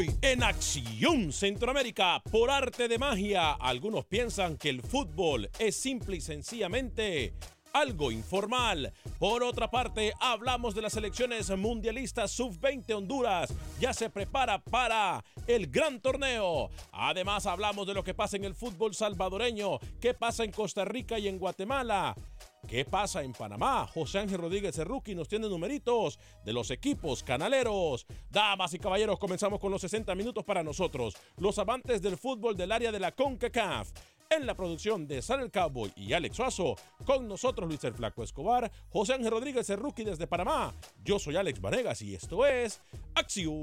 Hoy en Acción Centroamérica, por arte de magia, algunos piensan que el fútbol es simple y sencillamente algo informal. Por otra parte, hablamos de las elecciones mundialistas sub-20 Honduras. Ya se prepara para el gran torneo. Además, hablamos de lo que pasa en el fútbol salvadoreño, qué pasa en Costa Rica y en Guatemala. ¿Qué pasa en Panamá? José Ángel Rodríguez Cerruqui nos tiene numeritos de los equipos canaleros. Damas y caballeros, comenzamos con los 60 minutos para nosotros, los amantes del fútbol del área de la CONCACAF. En la producción de Sal el Cowboy y Alex Suazo, con nosotros Luis el Flaco Escobar, José Ángel Rodríguez Cerruqui desde Panamá. Yo soy Alex Vanegas y esto es Acción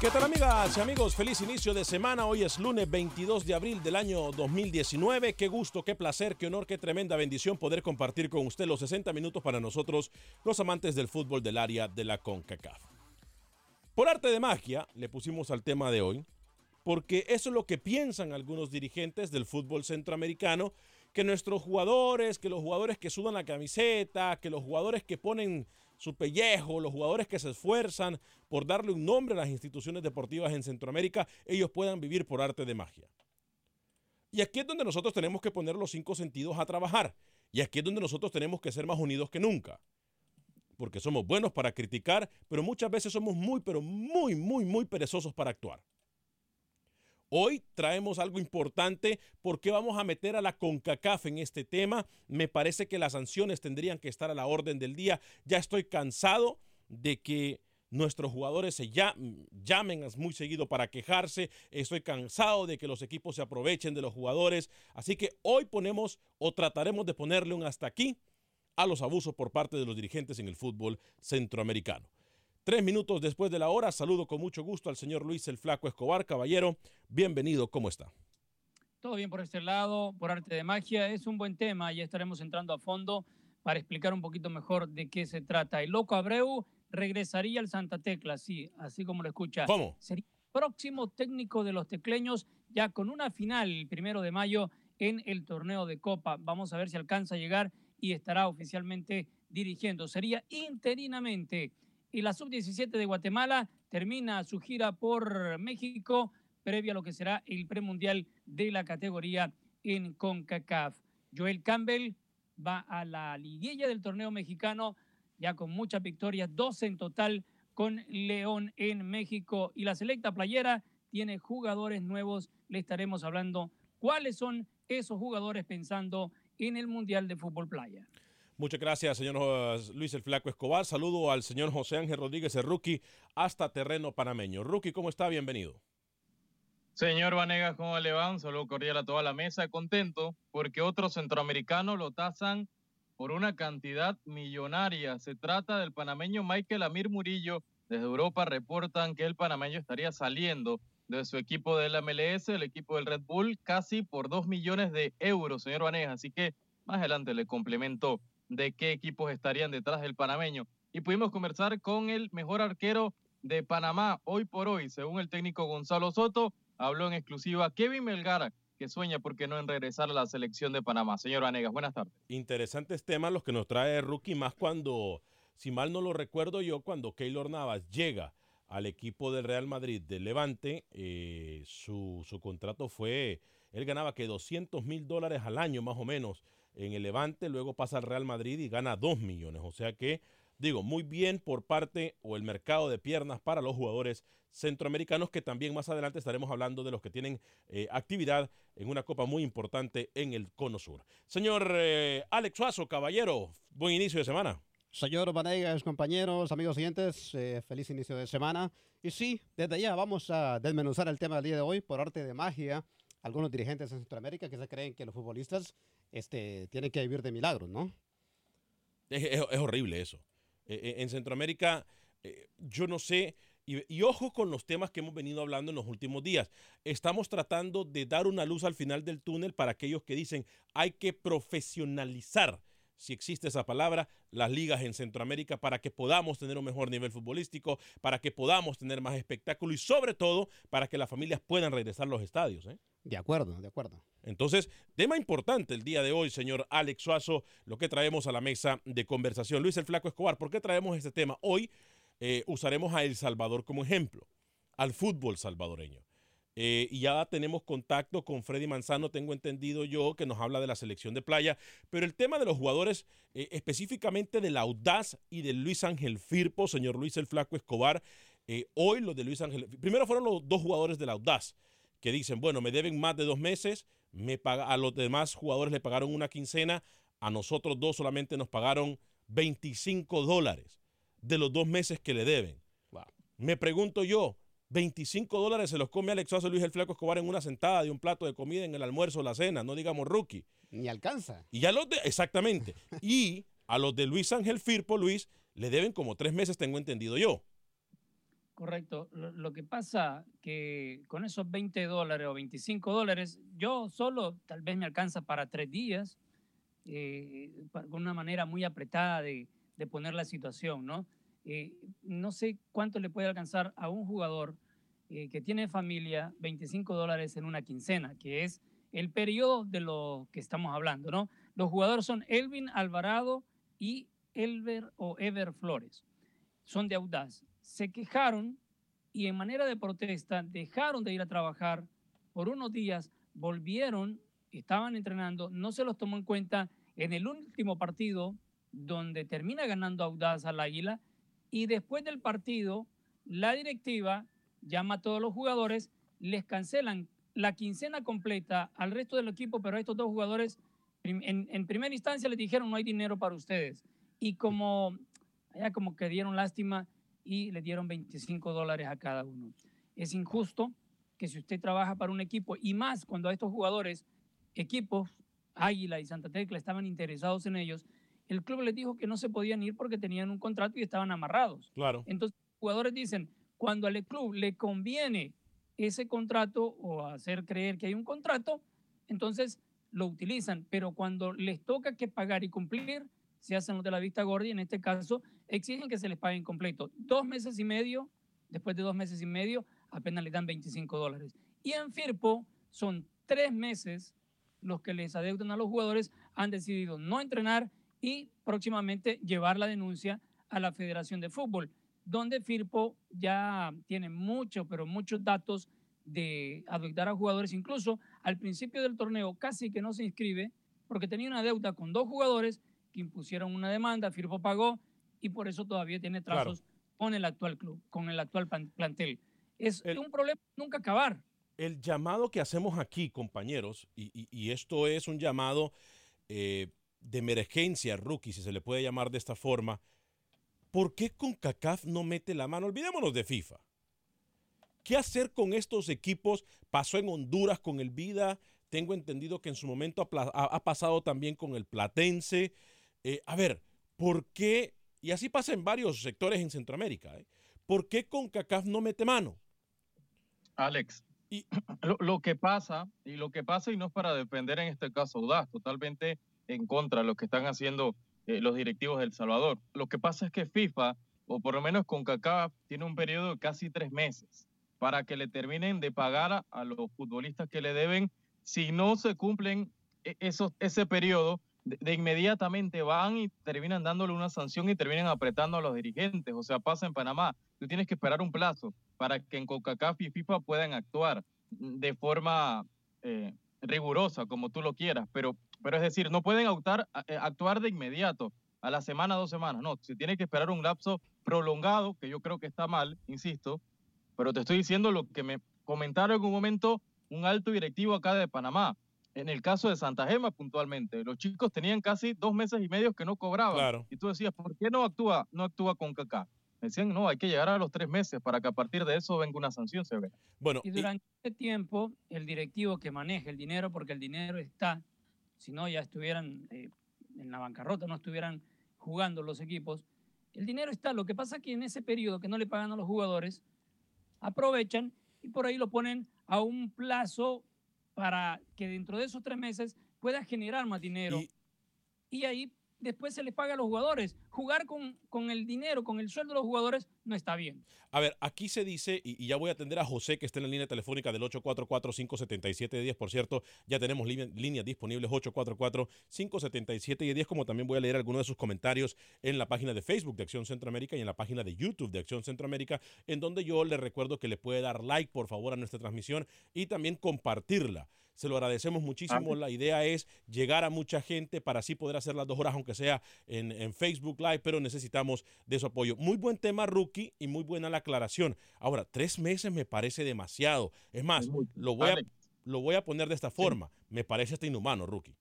¿Qué tal amigas y amigos? Feliz inicio de semana. Hoy es lunes 22 de abril del año 2019. Qué gusto, qué placer, qué honor, qué tremenda bendición poder compartir con usted los 60 minutos para nosotros, los amantes del fútbol del área de la CONCACAF. Por arte de magia le pusimos al tema de hoy, porque eso es lo que piensan algunos dirigentes del fútbol centroamericano, que nuestros jugadores, que los jugadores que sudan la camiseta, que los jugadores que ponen su pellejo, los jugadores que se esfuerzan por darle un nombre a las instituciones deportivas en Centroamérica, ellos puedan vivir por arte de magia. Y aquí es donde nosotros tenemos que poner los cinco sentidos a trabajar. Y aquí es donde nosotros tenemos que ser más unidos que nunca. Porque somos buenos para criticar, pero muchas veces somos muy, pero muy, muy, muy perezosos para actuar. Hoy traemos algo importante porque vamos a meter a la CONCACAF en este tema. Me parece que las sanciones tendrían que estar a la orden del día. Ya estoy cansado de que nuestros jugadores se llamen muy seguido para quejarse. Estoy cansado de que los equipos se aprovechen de los jugadores. Así que hoy ponemos o trataremos de ponerle un hasta aquí a los abusos por parte de los dirigentes en el fútbol centroamericano. Tres minutos después de la hora, saludo con mucho gusto al señor Luis el Flaco Escobar. Caballero, bienvenido, ¿cómo está? Todo bien por este lado, por arte de magia. Es un buen tema, ya estaremos entrando a fondo para explicar un poquito mejor de qué se trata. El Loco Abreu regresaría al Santa Tecla, sí, así como lo escucha. ¿Cómo? Sería próximo técnico de los tecleños, ya con una final el primero de mayo en el torneo de Copa. Vamos a ver si alcanza a llegar y estará oficialmente dirigiendo. Sería interinamente y la sub-17 de Guatemala termina su gira por México previa a lo que será el premundial de la categoría en CONCACAF. Joel Campbell va a la liguilla del torneo mexicano ya con muchas victorias, 12 en total con León en México y la selecta playera tiene jugadores nuevos. Le estaremos hablando cuáles son esos jugadores pensando en el Mundial de Fútbol Playa. Muchas gracias, señor Luis el Flaco Escobar. Saludo al señor José Ángel Rodríguez, el rookie, hasta terreno panameño. Rookie, ¿cómo está? Bienvenido. Señor Vanegas, ¿cómo le va? Un saludo cordial a toda la mesa. Contento porque otros centroamericanos lo tasan por una cantidad millonaria. Se trata del panameño Michael Amir Murillo. Desde Europa reportan que el panameño estaría saliendo de su equipo del MLS, el equipo del Red Bull, casi por dos millones de euros, señor Vanegas. Así que más adelante le complementó de qué equipos estarían detrás del panameño. Y pudimos conversar con el mejor arquero de Panamá hoy por hoy, según el técnico Gonzalo Soto, habló en exclusiva Kevin Melgara, que sueña, ¿por qué no?, en regresar a la selección de Panamá. Señor Vanegas, buenas tardes. Interesantes temas los que nos trae Rookie, más cuando, si mal no lo recuerdo yo, cuando Keylor Navas llega al equipo del Real Madrid de Levante, eh, su, su contrato fue, él ganaba que 200 mil dólares al año más o menos en el Levante, luego pasa al Real Madrid y gana 2 millones. O sea que, digo, muy bien por parte o el mercado de piernas para los jugadores centroamericanos, que también más adelante estaremos hablando de los que tienen eh, actividad en una copa muy importante en el Cono Sur. Señor eh, Alex Suazo, caballero, buen inicio de semana. Señor Vanegas, compañeros, amigos siguientes, eh, feliz inicio de semana. Y sí, desde ya vamos a desmenuzar el tema del día de hoy por arte de magia. Algunos dirigentes en Centroamérica que se creen que los futbolistas este, tienen que vivir de milagros, ¿no? Es, horrible eso. E, e, en Centroamérica, eh, yo no sé, y, y, ojo con los temas que hemos venido hablando en los últimos días. Estamos tratando de dar una luz al final del túnel para aquellos que dicen hay que profesionalizar si existe esa palabra, las ligas en Centroamérica para que podamos tener un mejor nivel futbolístico, para que podamos tener más espectáculo y sobre todo para que las familias puedan regresar a los estadios. ¿eh? De acuerdo, de acuerdo. Entonces, tema importante el día de hoy, señor Alex Suazo, lo que traemos a la mesa de conversación. Luis el Flaco Escobar, ¿por qué traemos este tema? Hoy eh, usaremos a El Salvador como ejemplo, al fútbol salvadoreño. Eh, y ya tenemos contacto con Freddy Manzano, tengo entendido yo, que nos habla de la selección de playa. Pero el tema de los jugadores, eh, específicamente del Audaz y de Luis Ángel Firpo, señor Luis el Flaco Escobar, hoy los de Luis Ángel, primero fueron los dos jugadores del Audaz que dicen, bueno, me deben más de dos meses, me paga, a los demás jugadores le pagaron una quincena, a nosotros dos solamente nos pagaron 25 dólares de los dos meses que le deben. Me pregunto yo, 25 dólares se los come Alex Suazo Luis el Flaco Escobar en una sentada de un plato de comida en el almuerzo o la cena, no digamos rookie. Ni alcanza. Y a los de, exactamente. y a los de Luis Ángel Firpo, Luis, le deben como tres meses, tengo entendido yo. Correcto. Lo, que pasa que con esos 20 dólares o 25 dólares, yo solo tal vez me alcanza para tres días, eh, con una manera muy apretada de, poner la situación, ¿no? Eh, no sé cuánto le puede alcanzar a un jugador eh, que tiene familia 25 dólares en una quincena, que es el periodo de lo que estamos hablando, ¿no? Los jugadores son Elvin Alvarado y Elber o Ever Flores. Son de Audaz se quejaron y en manera de protesta dejaron de ir a trabajar por unos días, volvieron, estaban entrenando, no se los tomó en cuenta en el último partido donde termina ganando Audaz al Águila y después del partido la directiva llama a todos los jugadores, les cancelan la quincena completa al resto del equipo, pero a estos dos jugadores en, primera instancia les dijeron no hay dinero para ustedes y como, ya como que dieron lástima, y le dieron 25 dólares a cada uno. Es injusto que si usted trabaja para un equipo y más cuando a estos jugadores, equipos, Águila y Santa Tecla estaban interesados en ellos, el club les dijo que no se podían ir porque tenían un contrato y estaban amarrados. Claro. Entonces, los jugadores dicen, cuando al club le conviene ese contrato o hacer creer que hay un contrato, entonces lo utilizan, pero cuando les toca que pagar y cumplir, se hacen los de la vista gorda y en este caso exigen que se les pague en completo. Dos meses y medio, después de dos meses y medio, apenas le dan 25 dólares. Y en Firpo son tres meses los que les adeudan a los jugadores, han decidido no entrenar y próximamente llevar la denuncia a la Federación de Fútbol. donde Firpo ya tiene muchos, pero muchos datos de adoptar a jugadores. Incluso al principio del torneo casi que no se inscribe porque tenía una deuda con dos jugadores que impusieron una demanda, Firpo pagó y por eso todavía tiene trazos con el actual club, con el actual plantel. Es un problema nunca acabar. El llamado que hacemos aquí, compañeros, y, esto es un llamado eh, de emergencia, rookie, si se le puede llamar de esta forma, ¿por qué CONCACAF no mete la mano? Olvidémonos de FIFA. ¿Qué hacer con estos equipos? Pasó en Honduras con el Vida, tengo entendido que en su momento ha, pasado también con el Platense. Eh, a ver, ¿por qué? Y así pasa en varios sectores en Centroamérica. ¿eh? ¿Por qué CONCACAF no mete mano? Alex, y lo, que pasa, y lo que pasa, y no es para defender en este caso Audaz, totalmente en contra de lo que están haciendo eh, los directivos de El Salvador. Lo que pasa es que FIFA, o por lo menos CONCACAF, tiene un periodo de casi tres meses para que le terminen de pagar a, los futbolistas que le deben. Si no se cumplen e, esos, ese periodo, de, inmediatamente van y terminan dándole una sanción y terminan apretando a los dirigentes. O sea, pasa en Panamá. Tú tienes que esperar un plazo para que en CONCACAF y FIFA puedan actuar de forma eh, rigurosa, como tú lo quieras. Pero, pero es decir, no pueden actuar, eh, actuar de inmediato, a la semana, dos semanas. No, se tiene que esperar un lapso prolongado, que yo creo que está mal, insisto, pero te estoy diciendo lo que me comentaron en un momento un alto directivo acá de Panamá. En el caso de Santa Gema puntualmente, los chicos tenían casi dos meses y medio que no cobraban. Y tú decías, ¿por qué no actúa, no actúa con CACA? Decían, no, hay que llegar a los tres meses para que a partir de eso venga una sanción severa. Bueno, y durante este tiempo, el directivo que maneja el dinero, porque el dinero está, si no ya estuvieran eh, en la bancarrota, no estuvieran jugando los equipos, el dinero está. Lo que pasa es que en ese periodo que no le pagan a los jugadores, aprovechan y por ahí lo ponen a un plazo para que dentro de esos tres meses pueda generar más dinero. Y, ahí después se les paga a los jugadores. Jugar con, con, el dinero, con el sueldo de los jugadores, no está bien. A ver, aquí se dice, y, ya voy a atender a José, que está en la línea telefónica del 844-577-10. Por cierto, ya tenemos líneas disponibles 844-577-10, como también voy a leer algunos de sus comentarios en la página de Facebook de Acción Centroamérica y en la página de YouTube de Acción Centroamérica, en donde yo le recuerdo que le puede dar like, por favor, a nuestra transmisión y también compartirla. Se lo agradecemos muchísimo. La idea es llegar a mucha gente para así poder hacer las dos horas, aunque sea en, en Facebook Live, pero necesitamos de su apoyo. Muy buen tema, Rookie, y muy buena la aclaración. Ahora, tres meses me parece demasiado. Es más, lo voy, a, lo voy a poner de esta forma. Me parece hasta inhumano, Rookie.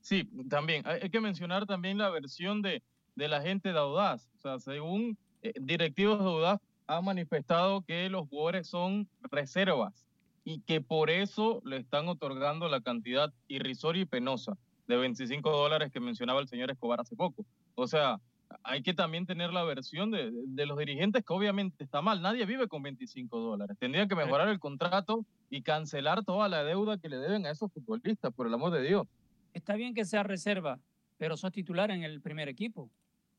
Sí, también. Hay que mencionar también la versión de, de la gente de Audaz. O sea, según eh, directivos de Audaz, han manifestado que los jugadores son reservas y que por eso le están otorgando la cantidad irrisoria y penosa de 25 dólares que mencionaba el señor Escobar hace poco. O sea, hay que también tener la versión de, los dirigentes que obviamente está mal. Nadie vive con 25 dólares. Tendrían que mejorar el contrato y cancelar toda la deuda que le deben a esos futbolistas, por el amor de Dios. Está bien que sea reserva, pero sos titular en el primer equipo.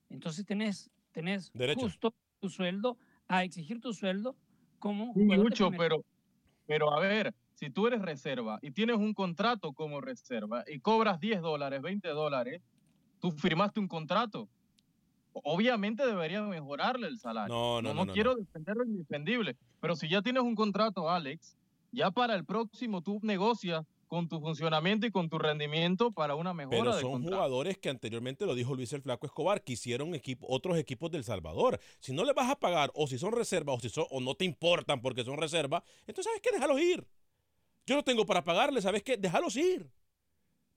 Entonces tenés, tenés justo tu sueldo, a exigir tu sueldo como mucho, pero, pero a ver, si tú eres reserva y tienes un contrato como reserva y cobras 10 dólares, 20 dólares, tú firmaste un contrato obviamente debería mejorarle el salario. No, no, no. No, quiero defender lo indefendible, pero si ya tienes un contrato, Alex, ya para el próximo tú negocias con tu funcionamiento y con tu rendimiento para una mejora. Pero son jugadores que anteriormente lo dijo Luis el Flaco Escobar, quisieron equipo, otros equipos del Salvador. Si no le vas a pagar, o si son reservas, o si son, o no te importan porque son reservas, entonces sabes qué, déjalos ir. Yo no tengo para pagarle, ¿sabes qué? Déjalos ir.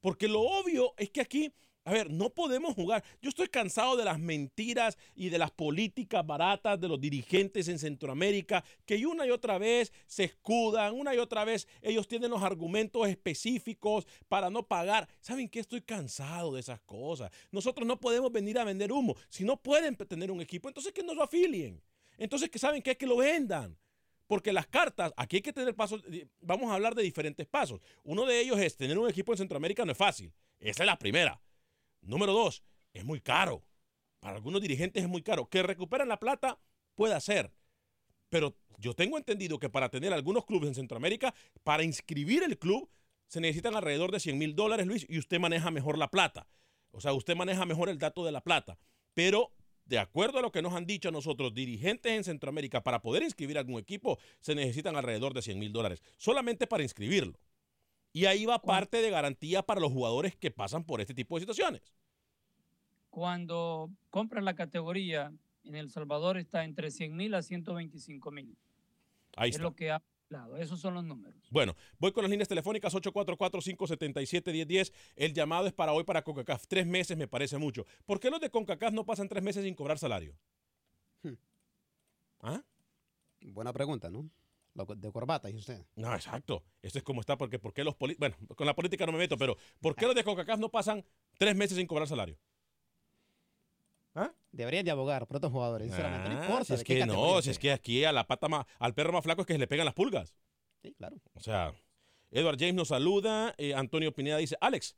Porque lo obvio es que aquí a ver, no podemos jugar. Yo estoy cansado de las mentiras y de las políticas baratas de los dirigentes en Centroamérica que una y otra vez se escudan, una y otra vez ellos tienen los argumentos específicos para no pagar. ¿Saben qué? Estoy cansado de esas cosas. Nosotros no podemos venir a vender humo. Si no pueden tener un equipo, entonces que nos lo afilien. Entonces que saben que es que lo vendan. Porque las cartas, aquí hay que tener pasos, vamos a hablar de diferentes pasos. Uno de ellos es tener un equipo en Centroamérica no es fácil. Esa es la primera. Número dos, es muy caro. Para algunos dirigentes es muy caro. Que recuperen la plata puede ser. Pero yo tengo entendido que para tener algunos clubes en Centroamérica, para inscribir el club, se necesitan alrededor de 100 mil dólares, Luis, y usted maneja mejor la plata. O sea, usted maneja mejor el dato de la plata. Pero de acuerdo a lo que nos han dicho a nosotros, dirigentes en Centroamérica, para poder inscribir algún equipo, se necesitan alrededor de 100 mil dólares, solamente para inscribirlo. Y ahí va parte de garantía para los jugadores que pasan por este tipo de situaciones. Cuando compras la categoría, en El Salvador está entre 100 mil a 125 mil. Ahí es está. lo que ha hablado. Esos son los números. Bueno, voy con las líneas telefónicas 844-577-1010. El llamado es para hoy para CONCACAF. Tres meses me parece mucho. ¿Por qué los de CONCACAF no pasan tres meses sin cobrar salario? Hmm. ¿Ah? Buena pregunta, ¿no? De corbata, dice usted. No, exacto. Eso es como está, porque ¿por qué los poli- Bueno, con la política no me meto, pero ¿por qué los de CONCACAF no pasan tres meses sin cobrar salario? ¿Ah? Deberían de abogar por otros jugadores, sinceramente. no Ah, importa si es que categoría no, si es que aquí a la pata más, al perro más flaco es que se le pegan las pulgas. Sí, claro. O sea, Edward James nos saluda. eh, Antonio Pineda dice, Alex,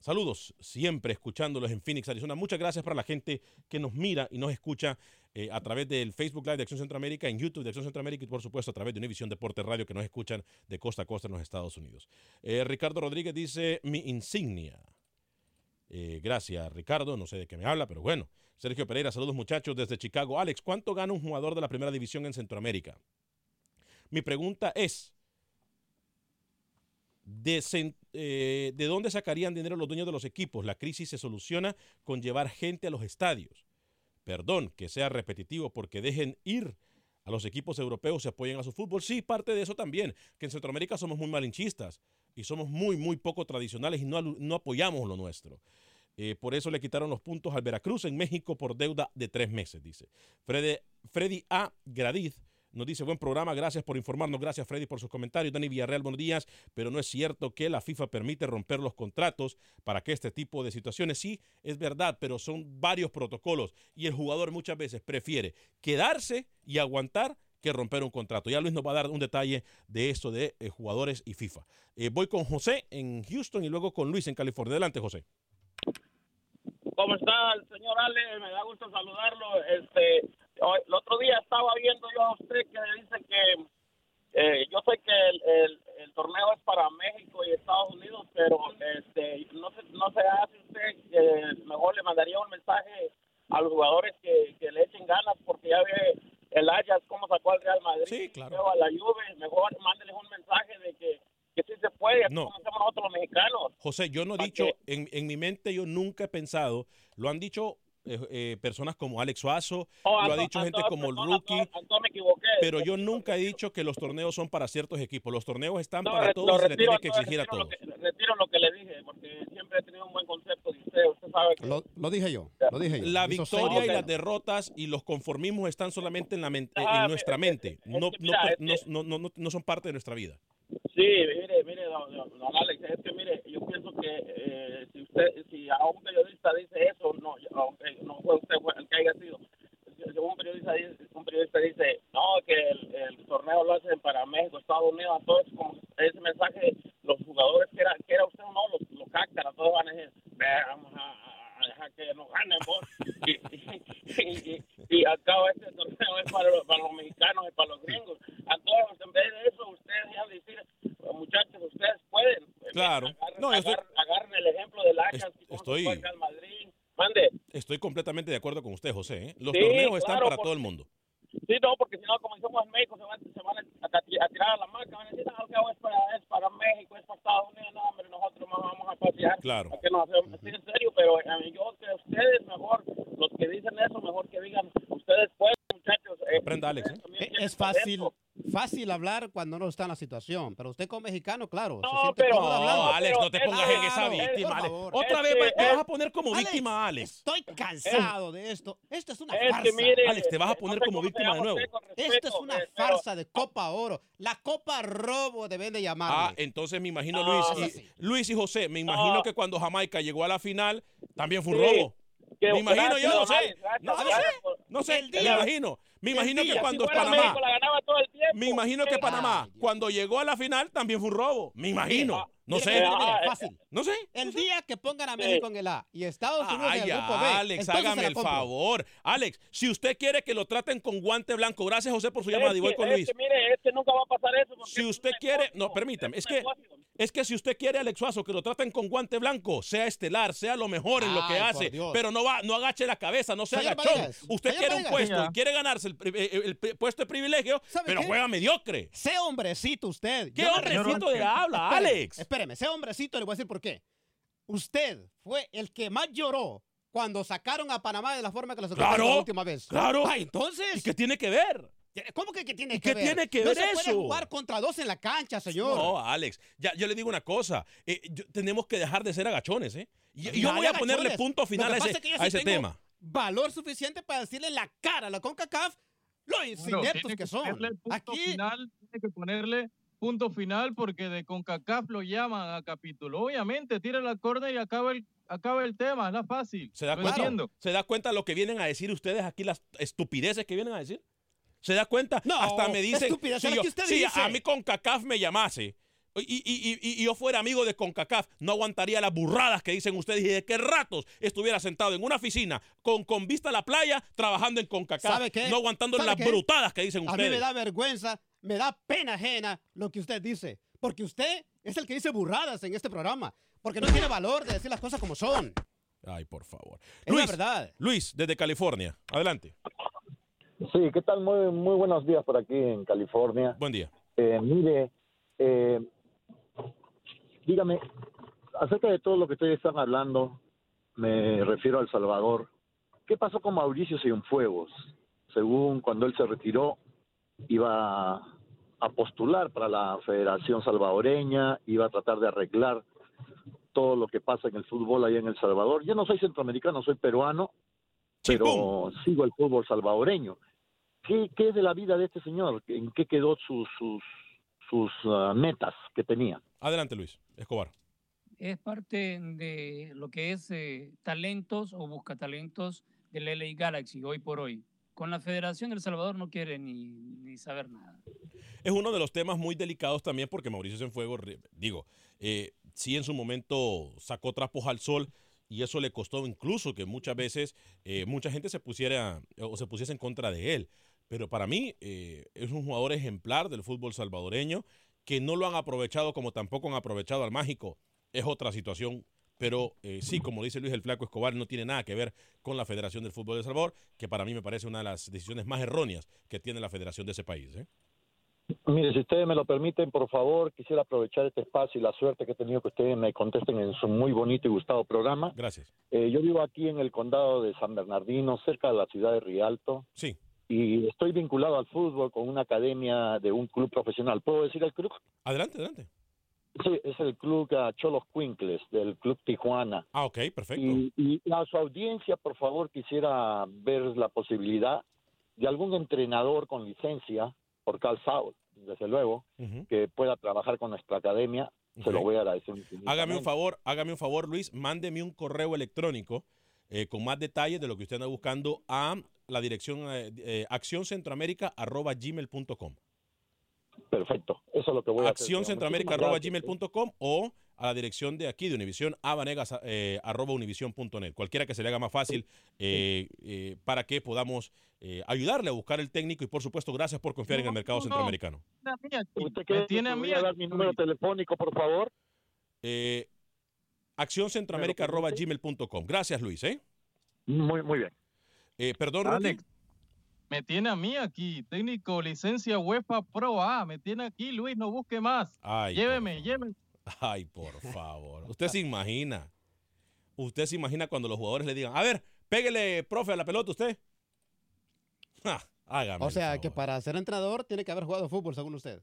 saludos, siempre escuchándolos en Phoenix, Arizona. Muchas gracias para la gente que nos mira y nos escucha eh, a través del Facebook Live de Acción Centroamérica, en YouTube de Acción Centroamérica y por supuesto a través de Univision Deporte Radio que nos escuchan de costa a costa en los Estados Unidos. Eh, Ricardo Rodríguez dice, mi insignia. Eh, gracias, Ricardo. No sé de qué me habla, pero bueno. Sergio Pereira, saludos muchachos desde Chicago. Alex, ¿cuánto gana un jugador de la primera división en Centroamérica? Mi pregunta es, de, eh, ¿de dónde sacarían dinero los dueños de los equipos? La crisis se soluciona con llevar gente a los estadios. Perdón que sea repetitivo porque dejen ir a los equipos europeos, se apoyen a su fútbol. Sí, parte de eso también, que en Centroamérica somos muy malinchistas y somos muy, muy poco tradicionales y no, no apoyamos lo nuestro. Eh, por eso le quitaron los puntos al Veracruz en México por deuda de tres meses, dice. Freddy, Freddy A. Gradiz nos dice, buen programa, gracias por informarnos, gracias Freddy por sus comentarios. Dani Villarreal, buenos días, pero no es cierto que la FIFA permite romper los contratos para que este tipo de situaciones, sí, es verdad, pero son varios protocolos y el jugador muchas veces prefiere quedarse y aguantar que romper un contrato. Ya Luis nos va a dar un detalle de esto de eh, jugadores y FIFA. Eh, voy con José en Houston y luego con Luis en California. Adelante, José. ¿Cómo está el señor Ale? Me da gusto saludarlo. Este, el otro día estaba viendo yo a usted que dice que eh, yo sé que el, el- el torneo es para México y Estados Unidos, pero este, no se, no se hace usted que mejor le mandaría un mensaje a los jugadores que, que le echen ganas porque ya ve el Ajax cómo sacó al Real Madrid, Sí, claro. a la Juve, mejor mándeles un mensaje de que, que sí se puede, No. como hacemos nosotros los mexicanos. José, yo no he ¿Pa' dicho, en, en mi mente yo nunca he pensado, lo han dicho eh, eh, personas como Alex Suazo, Oh, lo ha dicho gente como el Rookie, pero yo nunca he dicho que los torneos son para ciertos equipos. Los torneos están No, para re- todos y se le tiene que exigir a lo todos. que- retiro lo que le dije, porque siempre he tenido un buen concepto de usted. Usted sabe que... Lo, lo dije yo, lo dije yo. La Hizo seis victoria y las derrotas y los conformismos están solamente en, la mente, Ah, en nuestra es- mente, no, mira, no- no- no- no son parte de nuestra vida. Sí, mire, mire, don, don- Alex, es que mire, yo pienso que eh, si usted, si a un periodista dice eso, no, aunque no fue usted el que haya sido, si un periodista dice, un periodista dice, no, que el, torneo lo hacen para México, Estados Unidos, entonces como ese mensaje, los jugadores que era, que era usted o no, los, los todos van a decir, "Ve, vamos a dejar que nos ganen, vos. Y, y, y, y al cabo este torneo es para, los- para los mexicanos y para los gringos. Entonces, en vez de eso, ustedes ya decir, muchachos, ustedes pueden. Claro. Agarren, No, estoy- agarren- el ejemplo del Ajax, estoy- Madrid. Mande. Estoy completamente de acuerdo con usted, José. ¿eh? Los Sí, torneos están claro, para porque- todo el mundo. Sí, no, porque si no, como somos en México, se van, se van a, a- a tirar a la marca, van a decir, al cabo es para, es para México, es para Estados Unidos, no, hombre, nosotros nos vamos a pasear. Claro. ¿Para qué nos hacemos? Sí, en serio, pero eh, yo que ustedes mejor, los que dicen eso, mejor que digan, ustedes pueden, muchachos. eh, Aprenda, Alex. ¿eh? Eh, Es fácil. Fácil hablar cuando no está en la situación, pero usted como mexicano, claro, No, se siente pero-. No, Alex, no te pongas en esa víctima, Alex. Otra vez Este, te vas a es- poner como Alex, víctima, Alex. Estoy cansado de esto. Esto es una farsa. Alex, te vas a no poner sé como víctima de nuevo. Esto es una eh, pero- farsa de Copa Oro. La Copa Robo deben de Ah, llamarle. entonces me imagino No, Luis y. Luis y José, me imagino No. que cuando Jamaica llegó a la final también fue un Sí. robo. Que- Me imagino gracias, yo, no sé. No, sé. No sé, El me imagino. Me imagino que cuando si Panamá, México, la ganaba todo el tiempo. me imagino que Eh, Panamá, Ay, cuando llegó a la final también fue un robo. Me imagino. No Mire, sé. mire, mire, Ah, fácil. No sé. El día que pongan a Sí. México en el A y Estados Unidos Ay, en el grupo B, Alex, se hágame el favor. Alex, si usted quiere que lo traten con guante blanco, gracias José por su Es llamada y voy con es Luis. que, mire, este nunca va a pasar eso. Si es usted quiere, negocio, no, permítame, es que. Es que si usted quiere Alex Suazo que lo traten con guante blanco, sea estelar, sea lo mejor en lo que hace, Dios. pero no va, no agache la cabeza, no sea Señor agachón. Vanegas, Usted quiere un puesto y quiere ganarse el, eh, el pri- puesto de privilegio, ¿Sabe pero qué? juega mediocre. Sé hombrecito usted. ¿Qué Yo hombrecito de habla, Espéreme, Alex? Espéreme, sé hombrecito, le voy a decir por qué. Usted fue el que más lloró cuando sacaron a Panamá de la forma que lo sacaron Claro, la última vez. claro. Ah, entonces. ¿Y qué tiene que ver? ¿Cómo que, que tiene ¿Y que qué ver? tiene que no ver se puede eso? jugar contra dos en la cancha, señor. No, Alex, ya, yo le digo una cosa. eh, yo- tenemos que dejar de ser agachones, ¿eh? Y, yo voy a ponerle punto final a ese, es que yo a ese tengo tema. Valor suficiente para decirle la cara a la CONCACAF lo ineptos que son. Aquí final, tiene que ponerle punto final porque de CONCACAF lo llaman a capítulo. Obviamente, tira la corner y acaba el, acaba el tema, es la fácil. ¿Se da, Lo cuenta. ¿Se da cuenta lo que vienen a decir ustedes aquí, las estupideces que vienen a decir? ¿Se da cuenta? No, Hasta me dicen, estupidez si, yo- que usted si dice. a mí CONCACAF me llamase y, y- y- yo fuera amigo de CONCACAF, no aguantaría las burradas que dicen ustedes y de qué ratos estuviera sentado en una oficina con, con vista a la playa trabajando en CONCACAF, ¿Sabe qué? no aguantando ¿Sabe las qué? brutadas que dicen A ustedes. mí me da vergüenza, me da pena ajena lo que usted dice. Porque usted es el que dice burradas en este programa. Porque no tiene valor de decir las cosas como son. Ay, por favor. Es Luis, la verdad. Luis, desde California. Adelante. Sí, ¿qué tal? Muy, muy buenos días por aquí en California. Buen día. Eh, mire, eh, dígame, acerca de todo lo que ustedes están hablando, me refiero a El Salvador. ¿Qué pasó con Mauricio Cienfuegos? Según cuando él se retiró, iba a postular para la Federación Salvadoreña, iba a tratar de arreglar todo lo que pasa en el fútbol allá en El Salvador. Yo no soy centroamericano, soy peruano, pero sigo el fútbol salvadoreño. ¿Qué, qué es de la vida de este señor? ¿En qué quedó sus, sus, sus ah, metas que tenía? Adelante, Luis. Escobar. es parte de lo que es eh, talentos o busca talentos del LA Galaxy hoy por hoy. Con la Federación del Salvador no quiere ni, ni saber nada. Es uno de los temas muy delicados también porque Mauricio Cienfuegos, re- digo, eh, sí en su momento sacó trapos al sol y eso le costó incluso que muchas veces eh, mucha gente se pusiera o se pusiese en contra de él. Pero para mí eh, es un jugador ejemplar del fútbol salvadoreño que no lo han aprovechado como tampoco han aprovechado al mágico. Es otra situación. Pero eh, sí, como dice Luis el Flaco Escobar, no tiene nada que ver con la Federación del Fútbol de El Salvador, que para mí me parece una de las decisiones más erróneas que tiene la Federación de ese país. ¿eh? Mire, si ustedes me lo permiten, por favor, quisiera aprovechar este espacio y la suerte que he tenido que ustedes me contesten en su muy bonito y gustado programa. Gracias. Eh, yo vivo aquí en el condado de San Bernardino, cerca de la ciudad de Rialto. Sí. Y estoy vinculado al fútbol con una academia de un club profesional. ¿Puedo decir el club? Adelante, adelante. Sí, es el club Cholos Quincles, del club Tijuana. Ah, ok, perfecto. Y, y a su audiencia, por favor, quisiera ver la posibilidad de algún entrenador con licencia, por Cal desde luego, que pueda trabajar con nuestra academia. Se lo voy a agradecer. Hágame un favor, hágame un favor, Luis, mándeme un correo electrónico eh, con más detalles de lo que usted anda buscando a la dirección eh, eh, accioncentroamerica.gmail.com. Perfecto, eso es lo que voy a hacer. señor. accioncentroamerica.gmail.com o a la dirección de aquí de Univisión, abanegas, eh, arroba univision.net. Cualquiera que se le haga más fácil eh, eh, para que podamos eh, ayudarle a buscar el técnico y, por supuesto, gracias por confiar en el mercado no, no. centroamericano. ¿Usted quiere tiene a que mí voy a dar mi número telefónico, por favor? Eh, accioncentroamerica.gmail.com. Gracias, Luis. ¿eh? Muy, muy bien. Eh, perdón. Alex, me tiene a mí aquí, técnico licencia UEFA Pro A, me tiene aquí, Luis, no busque más. Ay, lléveme, lléveme. Ay, por favor. Usted se imagina. Usted se imagina cuando los jugadores le digan, a ver, pégale, profe, a la pelota usted. Ja, hágame. O sea, que para ser entrenador tiene que haber jugado fútbol, según usted.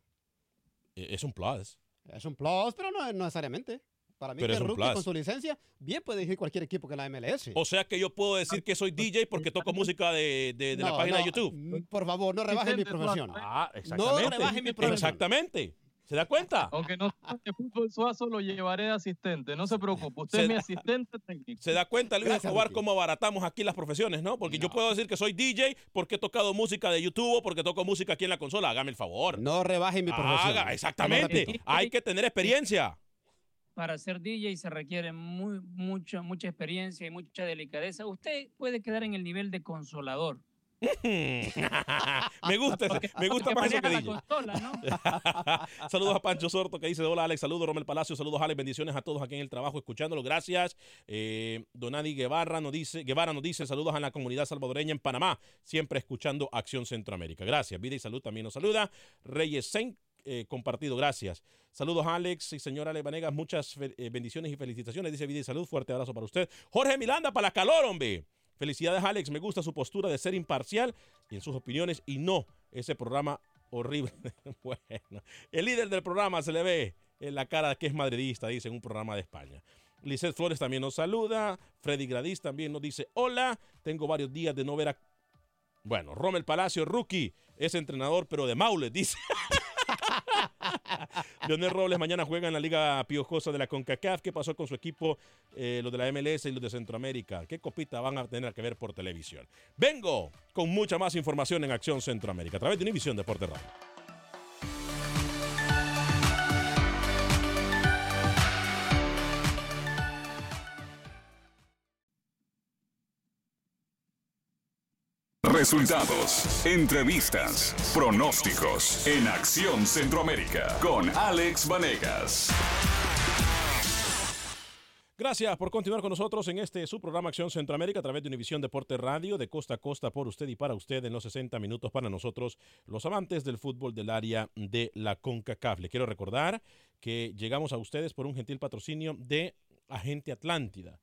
Eh, Es un plus. Es un plus, pero no, no necesariamente. Para mí, Pero que es un rookie plus. con su licencia, bien puede dirigir cualquier equipo que la MLS. O sea que yo puedo decir que soy DJ porque toco música de, de- de la No, página no, de YouTube. Por favor, no rebaje mi profesión. Ah, No exactamente. rebaje mi profesión. Exactamente. ¿Se da cuenta? Aunque no sea de fútbol suazo, lo llevaré de asistente, no se preocupe, usted Se es mi asistente técnico. Se da cuenta, Luis Gracias, Escobar, cómo abaratamos aquí las profesiones, ¿no? Porque yo puedo decir que soy DJ porque he tocado música de YouTube o porque toco música aquí en la consola. Hágame el favor. No rebaje mi profesión. Haga, exactamente. Hay que tener experiencia. Para ser DJ se requiere muy, mucha, mucha experiencia y mucha delicadeza. Usted puede quedar en el nivel de consolador, me gusta, me gusta más eso que dice. saludos a Pancho Sorto que dice, hola Alex, saludos Romel Palacio, saludos Alex, bendiciones a todos aquí en el trabajo, escuchándolo, gracias. Eh, Donadi Guevara nos dice, Guevara nos dice, saludos a la comunidad salvadoreña en Panamá, siempre escuchando Acción Centroamérica. Gracias, Vida y Salud también nos saluda. Reyes Saint, eh, compartido, gracias. Saludos Alex y señora Ale Vanegas, muchas eh, bendiciones y felicitaciones, dice Vida y Salud, fuerte abrazo para usted. Jorge Milanda para la calor, hombre. Felicidades, Alex. Me gusta su postura de ser imparcial y en sus opiniones y no ese programa horrible. bueno, el líder del programa se le ve en la cara que es madridista, dice en un programa de España. Lizeth Flores también nos saluda. Freddy Gradis también nos dice hola. Tengo varios días de no ver a. Bueno, Rommel Palacio, rookie, es entrenador, pero de Maule, dice. Leonel Robles mañana juega en la Liga Piojosa de la CONCACAF. ¿Qué pasó con su equipo, eh, los de la MLS y los de Centroamérica? ¿Qué copita van a tener que ver por televisión? Vengo con mucha más información en Acción Centroamérica a través de Univisión Deporte Radio. Resultados, entrevistas, pronósticos en Acción Centroamérica con Alex Vanegas. Gracias por continuar con nosotros en este su programa Acción Centroamérica a través de Univisión Deporte Radio de costa a costa por usted y para usted en los 60 minutos para nosotros los amantes del fútbol del área de la CONCACAF. Le quiero recordar que llegamos a ustedes por un gentil patrocinio de Agente Atlántida.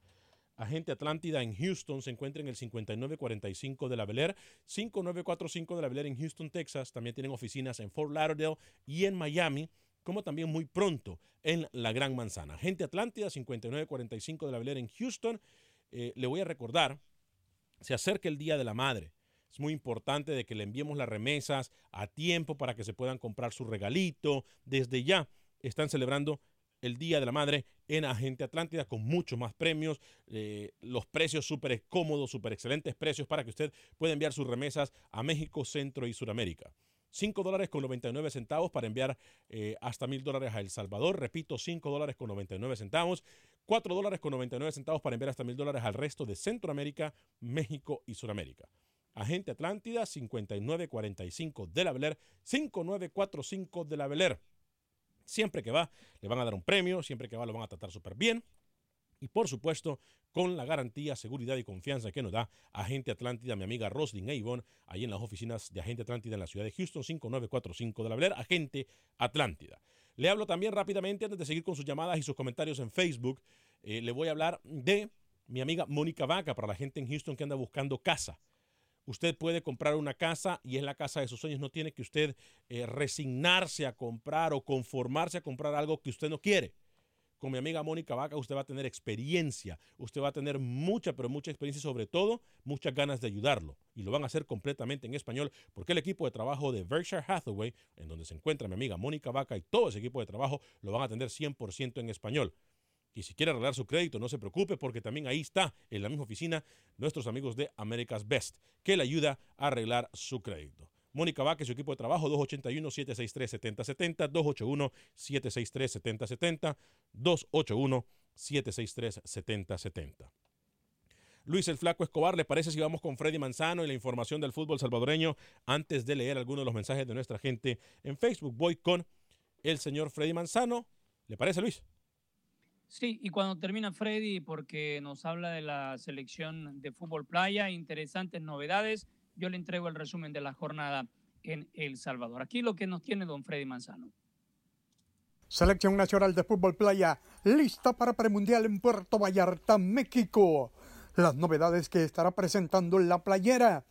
Agente Atlántida en Houston se encuentra en el 5945 de la Bel 5945 de la Bel en Houston, Texas. También tienen oficinas en Fort Lauderdale y en Miami, como también muy pronto en la Gran Manzana. Agente Atlántida 5945 de la Bel en Houston. Eh, le voy a recordar, se acerca el Día de la Madre. Es muy importante de que le enviemos las remesas a tiempo para que se puedan comprar su regalito. Desde ya están celebrando el Día de la Madre en Agente Atlántida con muchos más premios, eh, los precios súper cómodos, súper excelentes precios para que usted pueda enviar sus remesas a México, Centro y Sudamérica. 5 dólares con 99 centavos para enviar eh, hasta mil dólares a El Salvador. Repito, 5 dólares con 99 centavos. 4 dólares con 99 centavos para enviar hasta mil dólares al resto de Centroamérica, México y Sudamérica. Agente Atlántida 5945 de la Beler, 5945 de la Beler. Siempre que va, le van a dar un premio, siempre que va, lo van a tratar súper bien. Y por supuesto, con la garantía, seguridad y confianza que nos da Agente Atlántida, mi amiga Roslyn Avon, ahí en las oficinas de Agente Atlántida en la ciudad de Houston, 5945 de la Bel Agente Atlántida. Le hablo también rápidamente, antes de seguir con sus llamadas y sus comentarios en Facebook, eh, le voy a hablar de mi amiga Mónica Vaca para la gente en Houston que anda buscando casa. Usted puede comprar una casa y es la casa de sus sueños. No tiene que usted eh, resignarse a comprar o conformarse a comprar algo que usted no quiere. Con mi amiga Mónica Vaca usted va a tener experiencia, usted va a tener mucha, pero mucha experiencia y sobre todo muchas ganas de ayudarlo. Y lo van a hacer completamente en español porque el equipo de trabajo de Berkshire Hathaway, en donde se encuentra mi amiga Mónica Vaca y todo ese equipo de trabajo, lo van a atender 100% en español. Y si quiere arreglar su crédito, no se preocupe porque también ahí está, en la misma oficina, nuestros amigos de America's Best, que le ayuda a arreglar su crédito. Mónica Vázquez, su equipo de trabajo, 281-763-7070, 281-763-7070, 281-763-7070. Luis el Flaco Escobar, ¿le parece si vamos con Freddy Manzano y la información del fútbol salvadoreño antes de leer algunos de los mensajes de nuestra gente en Facebook? Voy con el señor Freddy Manzano. ¿Le parece, Luis? Sí, y cuando termina Freddy, porque nos habla de la selección de fútbol playa, interesantes novedades, yo le entrego el resumen de la jornada en El Salvador. Aquí lo que nos tiene don Freddy Manzano. Selección Nacional de Fútbol Playa, lista para premundial en Puerto Vallarta, México. Las novedades que estará presentando la playera.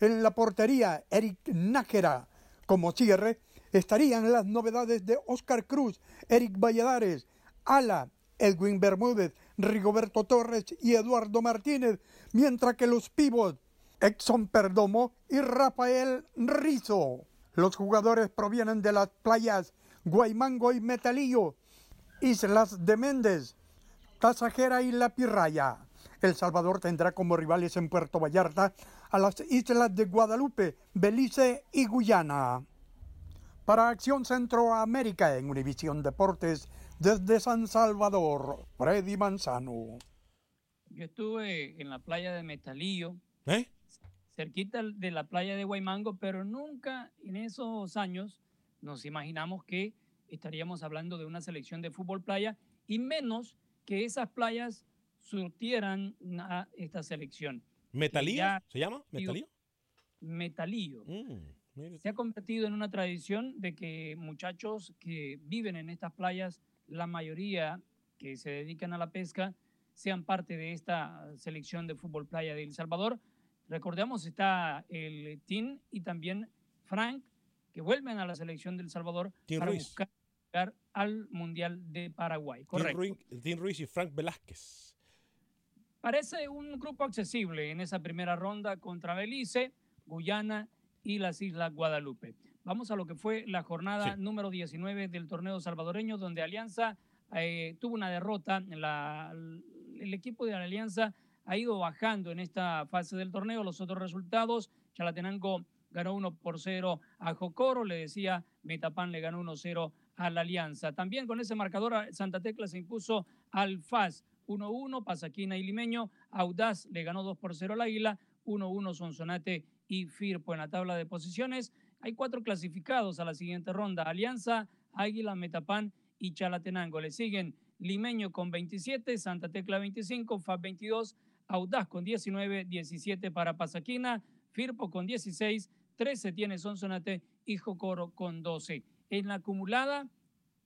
En la portería, Eric Nájera. Como cierre, estarían las novedades de Oscar Cruz, Eric Valladares, Ala, Edwin Bermúdez, Rigoberto Torres y Eduardo Martínez, mientras que los pivots Exxon Perdomo y Rafael Rizo. Los jugadores provienen de las playas Guaymango y Metalillo, Islas de Méndez, Tasajera y La Pirraya. El Salvador tendrá como rivales en Puerto Vallarta a las islas de Guadalupe, Belice y Guyana. Para Acción Centroamérica en Univisión Deportes, desde San Salvador, Freddy Manzano. Yo estuve en la playa de Metalillo. ¿Eh? cerquita de la playa de Guaymango, pero nunca en esos años nos imaginamos que estaríamos hablando de una selección de fútbol playa y menos que esas playas surtieran a esta selección. ¿Metalío? ¿Se llama? ¿Metalío? Metalío. Mm, Se ha convertido en una tradición de que muchachos que viven en estas playas, la mayoría que se dedican a la pesca, sean parte de esta selección de fútbol playa de El Salvador. Recordemos, está el Team y también Frank, que vuelven a la selección de El Salvador para buscar llegar al Mundial de Paraguay. Correcto. Tim Ruiz y Frank Velázquez. Parece un grupo accesible en esa primera ronda contra Belice, Guyana y las Islas Guadalupe. Vamos a lo que fue la jornada número 19 del torneo salvadoreño, donde Alianza eh, tuvo una derrota. el equipo de la Alianza ha ido bajando en esta fase del torneo. Los otros resultados, Chalatenango ganó 1 por 0 a Jocoro, le decía, Metapan le ganó 1-0 a la Alianza. También con ese marcador Santa Tecla se impuso al FAS 1-1, Pasaquina y Limeño, Audaz le ganó 2 por 0 al Águila, 1-1 Sonsonate y Firpo en la tabla de posiciones. Hay cuatro clasificados a la siguiente ronda, Alianza, Águila, Metapan y Chalatenango. Le siguen Limeño con 27, Santa Tecla 25, FAS 22, Audaz con 19, 17 para Pasaquina, Firpo con 16, 13 tiene Sonsonate y Jocoro con 12. En la acumulada,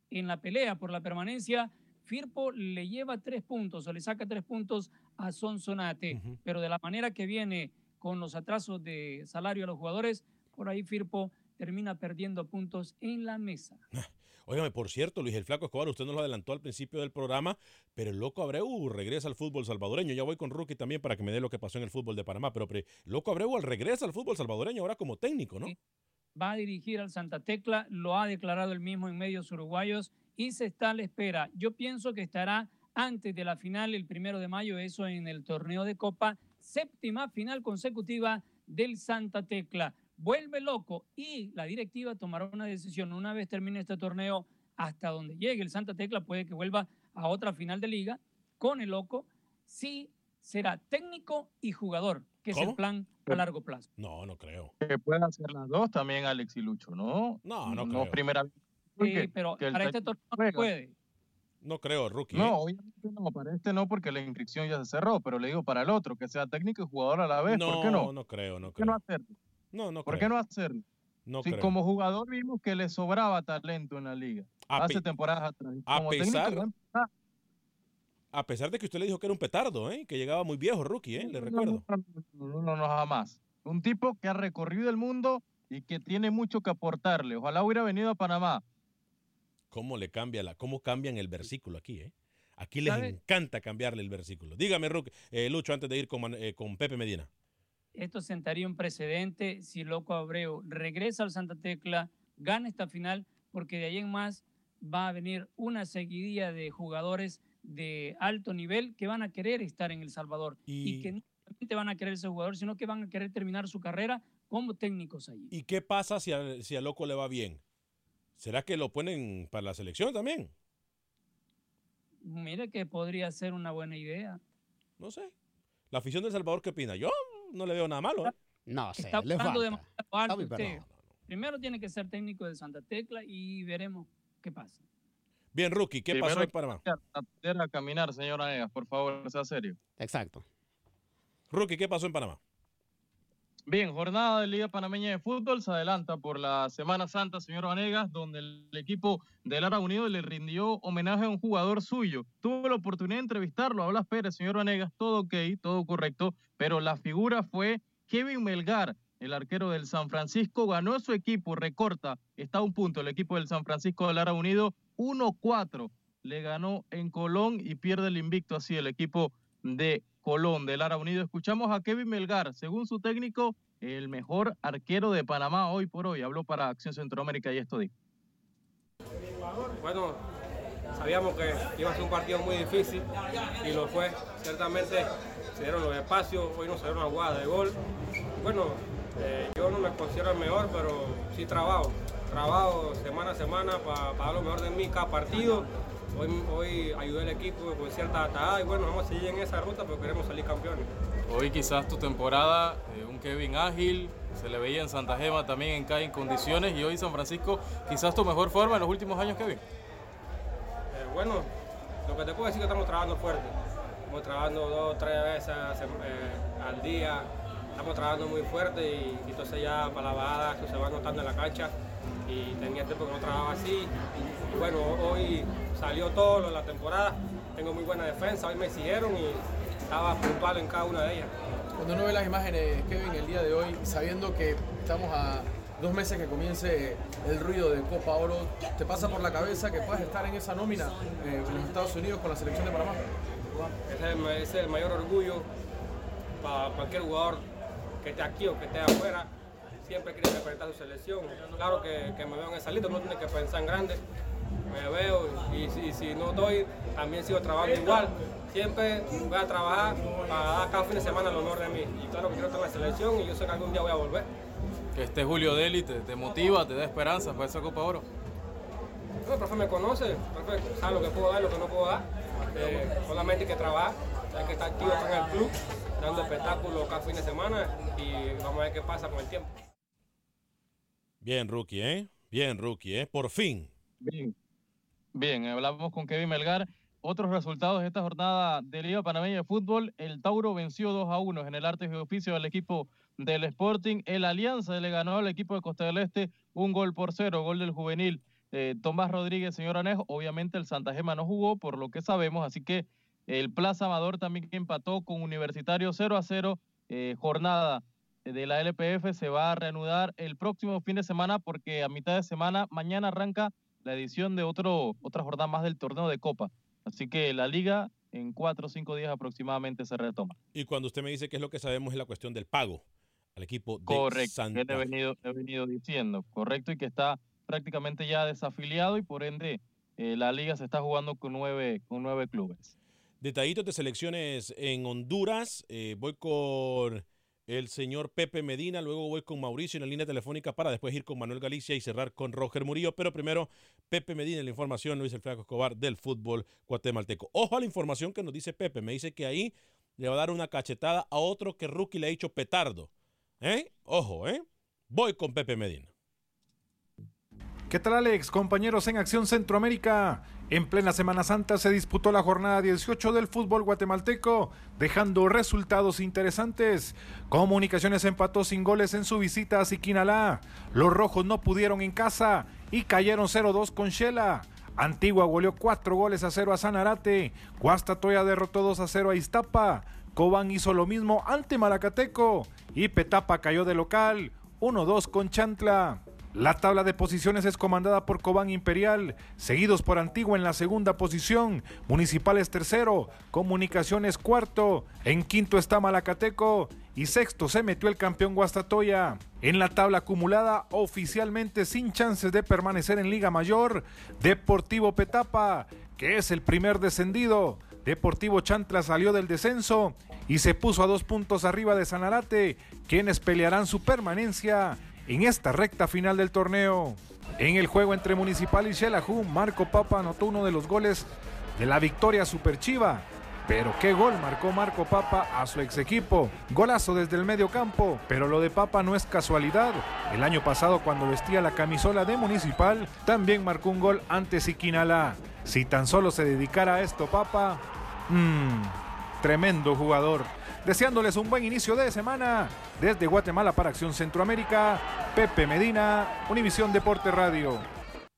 en la pelea por la permanencia, Firpo le lleva tres puntos o le saca tres puntos a Sonsonate, pero de la manera que viene con los atrasos de salario a los jugadores, por ahí Firpo termina perdiendo puntos en la mesa. Óigame, por cierto, Luis el Flaco Escobar, usted nos lo adelantó al principio del programa, pero el Loco Abreu regresa al fútbol salvadoreño. Ya voy con Rookie también para que me dé lo que pasó en el fútbol de Panamá, pero Loco Abreu regresa al fútbol salvadoreño ahora como técnico, ¿no? Va a dirigir al Santa Tecla, lo ha declarado el mismo en medios uruguayos y se está a la espera. Yo pienso que estará antes de la final, el primero de mayo, eso en el torneo de Copa, séptima final consecutiva del Santa Tecla vuelve loco y la directiva tomará una decisión una vez termine este torneo hasta donde llegue el Santa Tecla, puede que vuelva a otra final de liga con el loco, si será técnico y jugador, que es el plan a largo plazo. No, no creo. Que puedan hacer las dos también Alex y Lucho, ¿no? No, no, no creo. primera Sí, pero para este torneo no puede. No creo, rookie. No, ¿eh? obviamente no, para este no, porque la inscripción ya se cerró, pero le digo para el otro, que sea técnico y jugador a la vez, ¿por qué no? No, no creo, no ¿Por qué creo. no hacerlo? No, no ¿Por qué no hacerlo? No si creo. como jugador vimos que le sobraba talento en la liga A hace temporadas atrás. a pesar- técnico. A pesar de que usted le dijo que era un petardo, ¿eh? que llegaba muy viejo, rookie, ¿eh? le No, recuerdo. No, no, no, no, no, jamás. Un tipo que ha recorrido el mundo y que tiene mucho que aportarle. Ojalá hubiera venido a Panamá. ¿Cómo le cambia la, cómo cambian el versículo aquí, eh? Aquí les ¿Sabe? encanta cambiarle el versículo. Dígame, Rookie, eh, Lucho, antes de ir con, eh, con Pepe Medina. Esto sentaría un precedente si Loco Abreu regresa al Santa Tecla, gana esta final, porque de ahí en más va a venir una seguidilla de jugadores de alto nivel que van a querer estar en El Salvador y, Y- que no solamente van a querer ser jugadores, sino que van a querer terminar su carrera como técnicos allí. ¿Y qué pasa si a, si a Loco le va bien? ¿Será que lo ponen para la selección también? Mire que podría ser una buena idea. No sé. ¿La afición del Salvador qué opina? Yo no le veo nada malo. ¿eh? No sé, Está le falta. demasiado alto. Primero tiene que ser técnico de Santa Tecla y veremos qué pasa. Bien, Rookie, ¿qué Primero pasó en Panamá? aprender a caminar, señora Negas, por favor, sea serio. Exacto. Rookie, ¿qué pasó en Panamá? Bien, jornada de Liga Panameña de Fútbol. Se adelanta por la Semana Santa, señor Vanegas, donde el equipo del Lara Unido le rindió homenaje a un jugador suyo. Tuvo la oportunidad de entrevistarlo. A Blas Pérez, señor Vanegas, todo ok, todo correcto, pero la figura fue Kevin Melgar, el arquero del San Francisco, ganó su equipo, recorta, está a un punto el equipo del San Francisco del Lara Unido, 1-4, le ganó en Colón y pierde el invicto así el equipo de Colón, del Lara Unido. Escuchamos a Kevin Melgar, según su técnico, el mejor arquero de Panamá hoy por hoy. Habló para Acción Centroamérica y esto dijo. Bueno, sabíamos que iba a ser un partido muy difícil y lo fue. Ciertamente se dieron los espacios, hoy nos salieron una jugada de gol. Bueno, eh, yo no me considero el mejor, pero sí trabajo. Trabajo semana a semana para dar lo mejor de mí cada partido. Hoy, hoy ayudé al equipo con cierta atajada y bueno, vamos a seguir en esa ruta porque queremos salir campeones. Hoy quizás tu temporada, eh, un Kevin ágil, se le veía en Santa Gema también en cada en condiciones y hoy San Francisco quizás tu mejor forma en los últimos años, Kevin. Eh, bueno, lo que te puedo decir es que estamos trabajando fuerte. Estamos trabajando dos o tres veces eh, al día. Estamos trabajando muy fuerte y, y entonces ya para la bajada eso se va notando en la cancha. Y tenía tiempo que no trabajaba así. Bueno, hoy salió todo lo de la temporada. Tengo muy buena defensa, hoy me siguieron y estaba puntual en cada una de ellas. Cuando uno ve las imágenes, Kevin, el día de hoy, sabiendo que estamos a dos meses que comience el ruido de Copa Oro, ¿te pasa por la cabeza que puedas estar en esa nómina eh, en los Estados Unidos con la selección de Panamá? Ese es el, ese es el mayor orgullo para cualquier jugador que esté aquí o que esté afuera. Siempre quiere representar su selección. Claro que, que me veo en esa lista, no tiene que pensar en grande. Me veo y, si no doy, también sigo trabajando igual. Siempre voy a trabajar para dar cada fin de semana el honor de mí. Y claro que quiero estar en la selección y yo sé que algún día voy a volver. Que esté Julio Deli te, te motiva, te da esperanza para esa Copa Oro. No, el profe me conoce, el profe sabe lo que puedo dar, lo que no puedo dar. Eh, solamente hay que trabajar, hay que estar activo acá en el club, dando espectáculos cada fin de semana y vamos a ver qué pasa con el tiempo. Bien, rookie, ¿eh? Bien, rookie, ¿eh? Por fin. Bien. Bien, hablamos con Kevin Melgar. Otros resultados de esta jornada de Liga Panameña de Fútbol. El Tauro venció 2 a 1 en el arte y oficio al equipo del Sporting. El Alianza le ganó al equipo de Costa del Este un gol por cero, gol del juvenil eh, Tomás Rodríguez, señor Anejo. Obviamente el Santa Gema no jugó, por lo que sabemos, así que el Plaza Amador también empató con Universitario 0 a 0. Eh, jornada de la LPF se va a reanudar el próximo fin de semana porque a mitad de semana, mañana arranca la edición de otro, otra jornada más del torneo de Copa. Así que la liga en cuatro o cinco días aproximadamente se retoma. Y cuando usted me dice que es lo que sabemos es la cuestión del pago al equipo de Correcto, Santa he venido, he venido diciendo, correcto, y que está prácticamente ya desafiliado y por ende eh, la liga se está jugando con nueve, con nueve clubes. Detallitos de selecciones en Honduras. Eh, voy con el señor Pepe Medina, luego voy con Mauricio en la línea telefónica para después ir con Manuel Galicia y cerrar con Roger Murillo. Pero primero, Pepe Medina, la información, Luis Flaco Escobar del fútbol guatemalteco. Ojo a la información que nos dice Pepe. Me dice que ahí le va a dar una cachetada a otro que Rookie le ha dicho petardo. ¿Eh? Ojo, ¿eh? Voy con Pepe Medina. ¿Qué tal Alex? Compañeros en Acción Centroamérica. En plena Semana Santa se disputó la jornada 18 del fútbol guatemalteco, dejando resultados interesantes. Comunicaciones empató sin goles en su visita a Siquinalá. Los rojos no pudieron en casa y cayeron 0-2 con Shela. Antigua goleó 4 goles a 0 a Sanarate. Guastatoya derrotó 2 a 0 a Iztapa. Cobán hizo lo mismo ante Malacateco. Y Petapa cayó de local 1-2 con Chantla. La tabla de posiciones es comandada por Cobán Imperial, seguidos por Antigua en la segunda posición, Municipales tercero, Comunicaciones cuarto, en quinto está Malacateco y sexto se metió el campeón Guastatoya. En la tabla acumulada, oficialmente sin chances de permanecer en Liga Mayor, Deportivo Petapa, que es el primer descendido. Deportivo Chantla salió del descenso y se puso a dos puntos arriba de Sanarate, quienes pelearán su permanencia en esta recta final del torneo. En el juego entre Municipal y Xelajú, Marco Papa anotó uno de los goles de la victoria superchiva. Pero qué gol marcó Marco Papa a su ex equipo. Golazo desde el medio campo. Pero lo de Papa no es casualidad. El año pasado cuando vestía la camisola de Municipal, también marcó un gol ante Siquinalá. Si tan solo se dedicara a esto Papa, mmm, tremendo jugador deseándoles un buen inicio de semana. Desde Guatemala para Acción Centroamérica, Pepe Medina, Univisión Deporte Radio.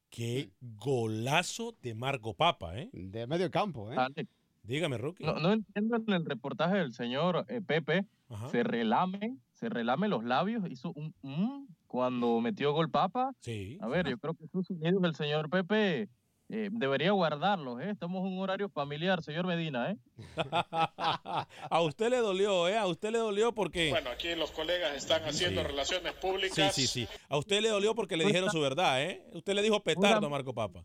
Qué golazo de Marco Papa, ¿eh? De medio campo, ¿eh? Alex, Dígame, Rookie. No, no entiendo en el reportaje del señor eh, Pepe, se relame, se relame los labios, hizo un mm cuando metió gol Papa. Sí. A ver, yo creo que esos sonidos del señor Pepe eh, debería guardarlos, ¿eh? Estamos en un horario familiar, señor Medina, ¿eh? a usted le dolió, ¿eh? A usted le dolió porque... Bueno, aquí los colegas están haciendo Sí. relaciones Sí, públicas. sí, sí. A usted le dolió porque le dijeron su verdad, ¿eh? Usted le dijo petardo a Marco Papa.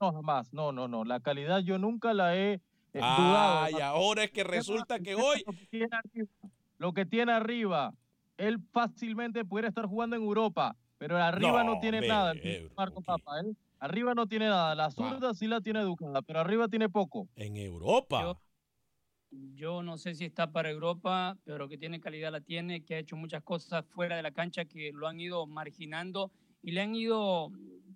No, jamás, no, no, no. La calidad yo nunca la he eh, Ah, dudado. y ahora es que resulta que hoy... Lo que tiene arriba, lo que tiene arriba, él fácilmente pudiera estar jugando en Europa, pero arriba no, No, tiene nada. eh, Marco Papa, él arriba no tiene nada. La zurda sí la tiene educada, pero arriba tiene poco. En Europa. Yo no sé si está para Europa, pero que tiene calidad la tiene, que ha hecho muchas cosas fuera de la cancha que lo han ido marginando y le han ido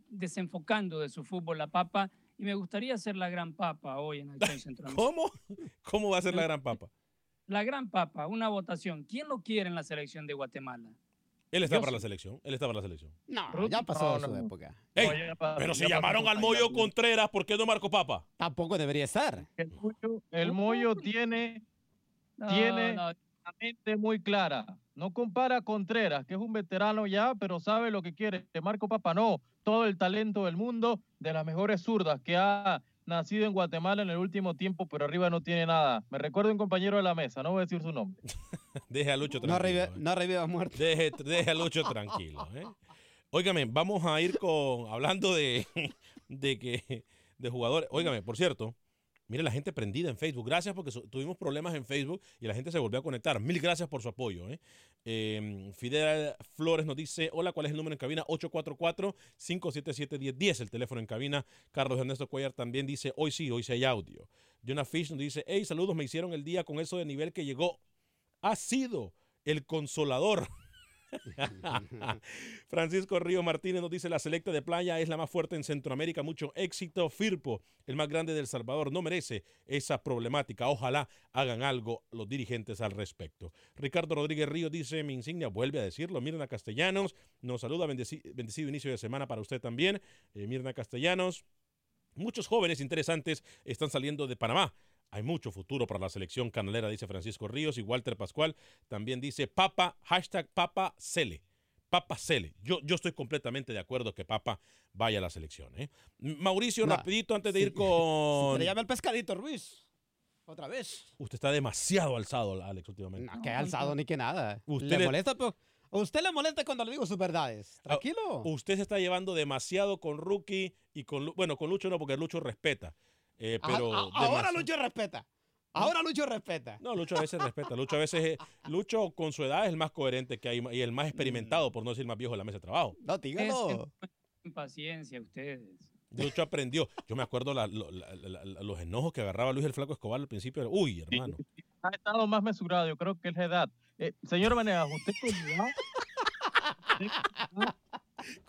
desenfocando de su fútbol la papa. Y me gustaría ser la gran papa hoy en Acción Centroamérica. ¿Cómo? ¿Cómo va a ser la gran papa? La gran papa, una votación. ¿Quién lo quiere en la selección de Guatemala? Él está Yo para sí. la selección. Él está para la selección. No, ya pasó su época. Ey, No, ya pa- pero si ya llamaron al su Moyo. Contreras, ¿por qué no Marco Papa? Tampoco debería estar. El Moyo, el Moyo tiene, tiene no. la mente muy clara. No compara a Contreras, que es un veterano ya, pero sabe lo que quiere. Marco Papa no. Todo el talento del mundo, de las mejores zurdas que ha nacido en Guatemala en el último tiempo, pero arriba no tiene nada. Me recuerdo un compañero de la mesa, no voy a decir su nombre. Deje a Lucho No, tranquilo. revive, no revivas muerto. Deje, deje a Lucho tranquilo. ¿eh? Óigame, vamos a ir con. Hablando de, de que. De jugadores. Óigame, por cierto. Mire la gente prendida en Facebook. Gracias porque tuvimos problemas en Facebook y la gente se volvió a conectar. Mil gracias por su apoyo. ¿eh? Eh, Fidel Flores nos dice, hola, ¿cuál es el número en cabina? 844-577-1010, el teléfono en cabina. Carlos Ernesto Cuellar también dice, hoy sí, hoy sí hay audio. Jonah Fish nos dice, hey, saludos, me hicieron el día con eso de nivel que llegó. Ha sido el consolador. Francisco Río Martínez nos dice la selecta de playa es la más fuerte en Centroamérica, mucho éxito. Firpo, el más grande del Salvador, no merece esa problemática. Ojalá hagan algo los dirigentes al respecto. Ricardo Rodríguez Río dice, mi insignia vuelve a decirlo. Mirna Castellanos nos saluda, bendeci- bendecido inicio de semana para usted también. Eh, Mirna Castellanos. Muchos jóvenes interesantes están saliendo de Panamá. Hay mucho futuro para la selección canalera, dice Francisco Ríos y Walter Pascual. También dice Papa, hashtag Papa Cele. Papa Cele. Yo, yo estoy completamente de acuerdo que Papa vaya a la selección. ¿eh? Mauricio, rapidito antes de ir con... Se le llama el pescadito Ruiz. Otra vez. Usted está demasiado alzado, Alex, últimamente. No, que alzado ni que nada. Usted le le- molesta, pero a usted le molesta cuando le digo sus verdades. Ah, Tranquilo. Usted se está llevando demasiado con Rookie y con... Bueno, con Lucho no, porque Lucho respeta. Eh, Ajá, pero a- ahora Lucho respeta. Ahora Lucho respeta. No, Lucho a veces respeta. Lucho a veces, eh, Lucho con su edad es el más coherente que hay y el más experimentado, por no decir más viejo de la mesa de trabajo. No, dígalo. Es- paciencia ustedes. Lucho aprendió. Yo me acuerdo la- lo- la- la- la- los enojos que agarraba Luis el Flaco Escobar al principio. Uy, hermano. Ha estado más mesurado, yo creo que es la edad. Eh, señor Vanegas, ¿usted cómo va? ¿Usted,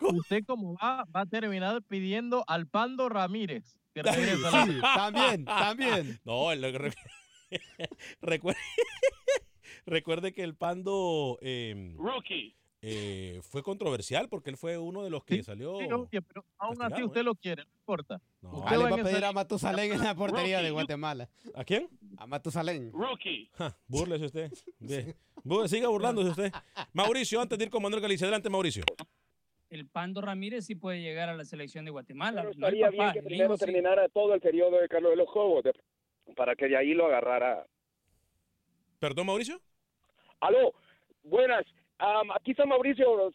usted cómo va? Va a terminar pidiendo al Pando Ramírez. Que regrese a la- Sí, también, también. No, lo que re- recuerde, recuerde que el Pando eh, Rookie. eh, fue controversial porque él fue uno de los que salió. Sí, pero aún así usted lo quiere, no importa. No. Usted Ah, le va a pedir a Matusalén en la portería de Rookie. Guatemala. ¿A quién? A Matusalén. Rookie. Ja, búrlese usted. Siga burlándose usted. Mauricio, antes de ir con Manuel Galicia, adelante, Mauricio. El Pando Ramírez sí puede llegar a la selección de Guatemala. Pero no el estaría bien papá, que el primero sí. terminara todo el periodo de Carlos de los Cobos de- para que de ahí lo agarrara. ¿Perdón, Mauricio? Aló, buenas. Am, aquí está Mauricio,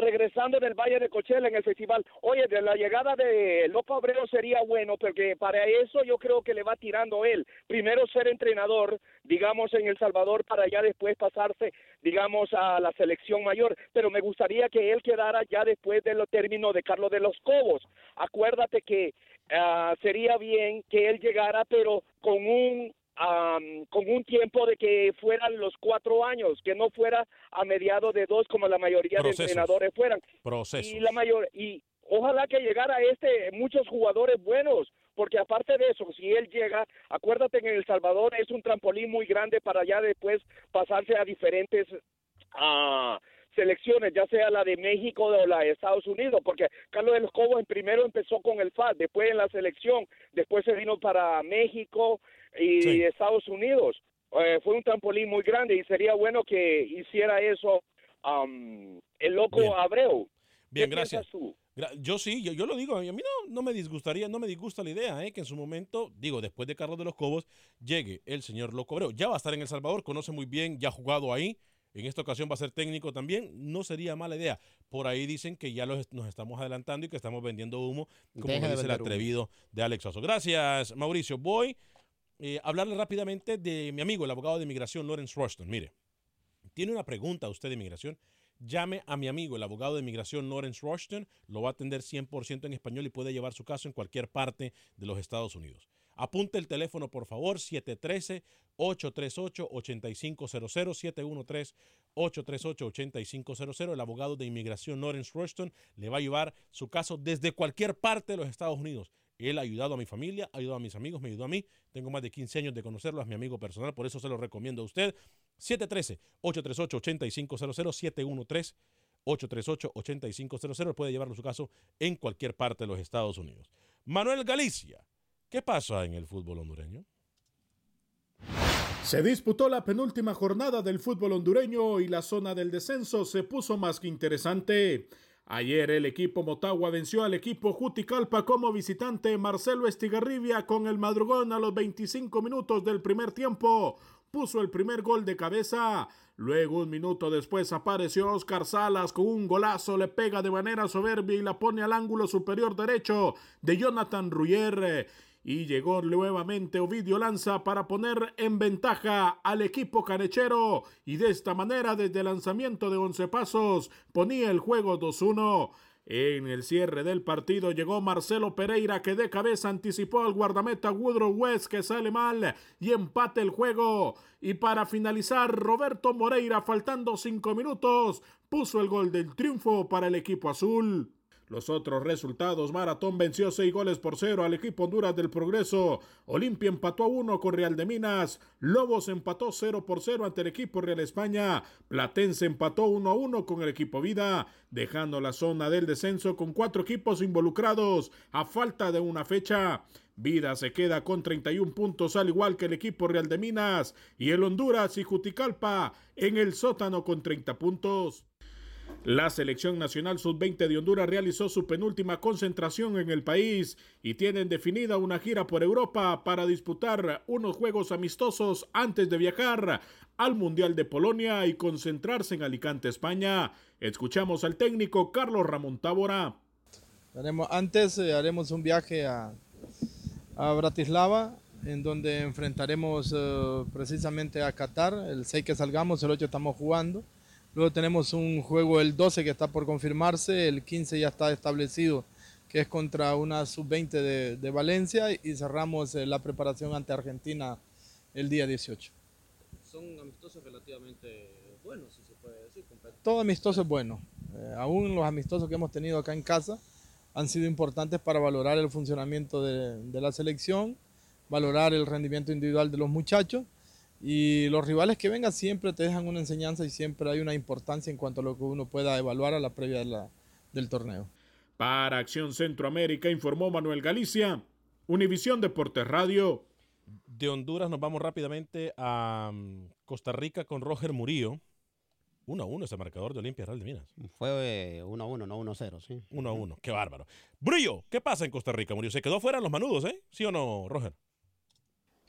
regresando del Valle de Cochela en el festival. Oye, de la llegada de Loco Abreu sería bueno, porque para eso yo creo que le va tirando él. Primero ser entrenador, digamos, en El Salvador, para ya después pasarse, digamos, a la selección mayor. Pero me gustaría que él quedara ya después de los términos de Carlos de los Cobos. Acuérdate que ah, sería bien que él llegara, pero con un am, con un tiempo de que fueran los cuatro años, que no fuera a mediados de dos como la mayoría Procesos. de entrenadores fueran. Procesos. Y la mayor y ojalá que llegara este muchos jugadores buenos, porque aparte de eso, si él llega, acuérdate que en El Salvador es un trampolín muy grande para ya después pasarse a diferentes ah, selecciones, ya sea la de México o la de Estados Unidos, porque Carlos de los Cobos primero empezó con el FAD, después en la selección, después se vino para México y Sí. Estados Unidos. Eh, fue un trampolín muy grande y sería bueno que hiciera eso am, el loco Bien. Abreu. Bien, ¿Qué gracias. tú? Yo sí, yo, yo lo digo, a mí no, no me disgustaría, no me disgusta la idea, ¿eh? que en su momento, digo, después de Carlos de los Cobos, llegue el señor Loco Abreu. Ya va a estar en El Salvador, conoce muy bien, ya ha jugado ahí, en esta ocasión va a ser técnico también, no sería mala idea. Por ahí dicen que ya los- nos estamos adelantando y que estamos vendiendo humo, como Deje lo de dice el humo. atrevido de Alex Oso. Gracias, Mauricio. Voy eh, a hablarle rápidamente de mi amigo, el abogado de inmigración, Lawrence Rushton. Mire, tiene una pregunta usted de inmigración, llame a mi amigo, el abogado de inmigración Lawrence Rushton, lo va a atender 100% en español y puede llevar su caso en cualquier parte de los Estados Unidos. Apunte el teléfono, por favor, 713-838-8500, 713-838-8500. El abogado de inmigración Lawrence Rushton le va a llevar su caso desde cualquier parte de los Estados Unidos. Él ha ayudado a mi familia, ha ayudado a mis amigos, me ayudó a mí. Tengo más de 15 años de conocerlo, es mi amigo personal, por eso se lo recomiendo a usted. 713-838-8500, 713-838-8500. Puede llevarlo su caso en cualquier parte de los Estados Unidos. Manuel Galicia, ¿qué pasa en el fútbol hondureño? Se disputó la penúltima jornada del fútbol hondureño y la zona del descenso se puso más que interesante. Ayer el equipo Motagua venció al equipo Juticalpa como visitante Marcelo Estigarribia con el madrugón a los 25 minutos del primer tiempo. Puso el primer gol de cabeza. Luego un minuto después apareció Oscar Salas con un golazo, le pega de manera soberbia y la pone al ángulo superior derecho de Jonathan Ruyer y llegó nuevamente Ovidio Lanza para poner en ventaja al equipo canechero y de esta manera desde el lanzamiento de 11 pasos ponía el juego 2-1. En el cierre del partido llegó Marcelo Pereira que de cabeza anticipó al guardameta Woodrow West que sale mal y empate el juego. Y para finalizar, Roberto Moreira faltando cinco minutos puso el gol del triunfo para el equipo azul. Los otros resultados, Maratón venció 6 goles por 0 al equipo Honduras del Progreso, Olimpia empató a 1 con Real de Minas, Lobos empató 0 por 0 ante el equipo Real España, Platense empató 1 a 1 con el equipo Vida, dejando la zona del descenso con cuatro equipos involucrados a falta de una fecha. Vida se queda con 31 puntos al igual que el equipo Real de Minas y el Honduras y Juticalpa en el sótano con 30 puntos. La selección nacional sub-20 de Honduras realizó su penúltima concentración en el país y tienen definida una gira por Europa para disputar unos juegos amistosos antes de viajar al Mundial de Polonia y concentrarse en Alicante, España. Escuchamos al técnico Carlos Ramón Tábora. antes eh, haremos un viaje a, Bratislava en donde enfrentaremos eh, precisamente a Qatar. El 6 que salgamos, el 8 estamos jugando Luego tenemos un juego el 12 que está por confirmarse, el 15 ya está establecido que es contra una sub-20 de, Valencia y cerramos eh, la preparación ante Argentina el día 18. Son amistosos relativamente buenos, si se puede decir. Todo amistoso es bueno. Eh, aún los amistosos que hemos tenido acá en casa han sido importantes para valorar el funcionamiento de la selección, valorar el rendimiento individual de los muchachos y los rivales que vengan siempre te dejan una enseñanza y siempre hay una importancia en cuanto a lo que uno pueda evaluar a la previa del torneo. Para Acción Centroamérica informó Manuel Galicia, Univisión Deportes Radio. De Honduras nos vamos rápidamente a mm, Costa Rica con Roger Murillo. 1 a 1 ese marcador de Olimpia Real de Minas. Fue 1 a 1, no 1 a 0, sí. 1 a 1, qué bárbaro. Murillo, ¿qué pasa en Costa Rica, Murillo? ¿Se quedó fuera los manudos, eh? ¿Sí o no, Roger?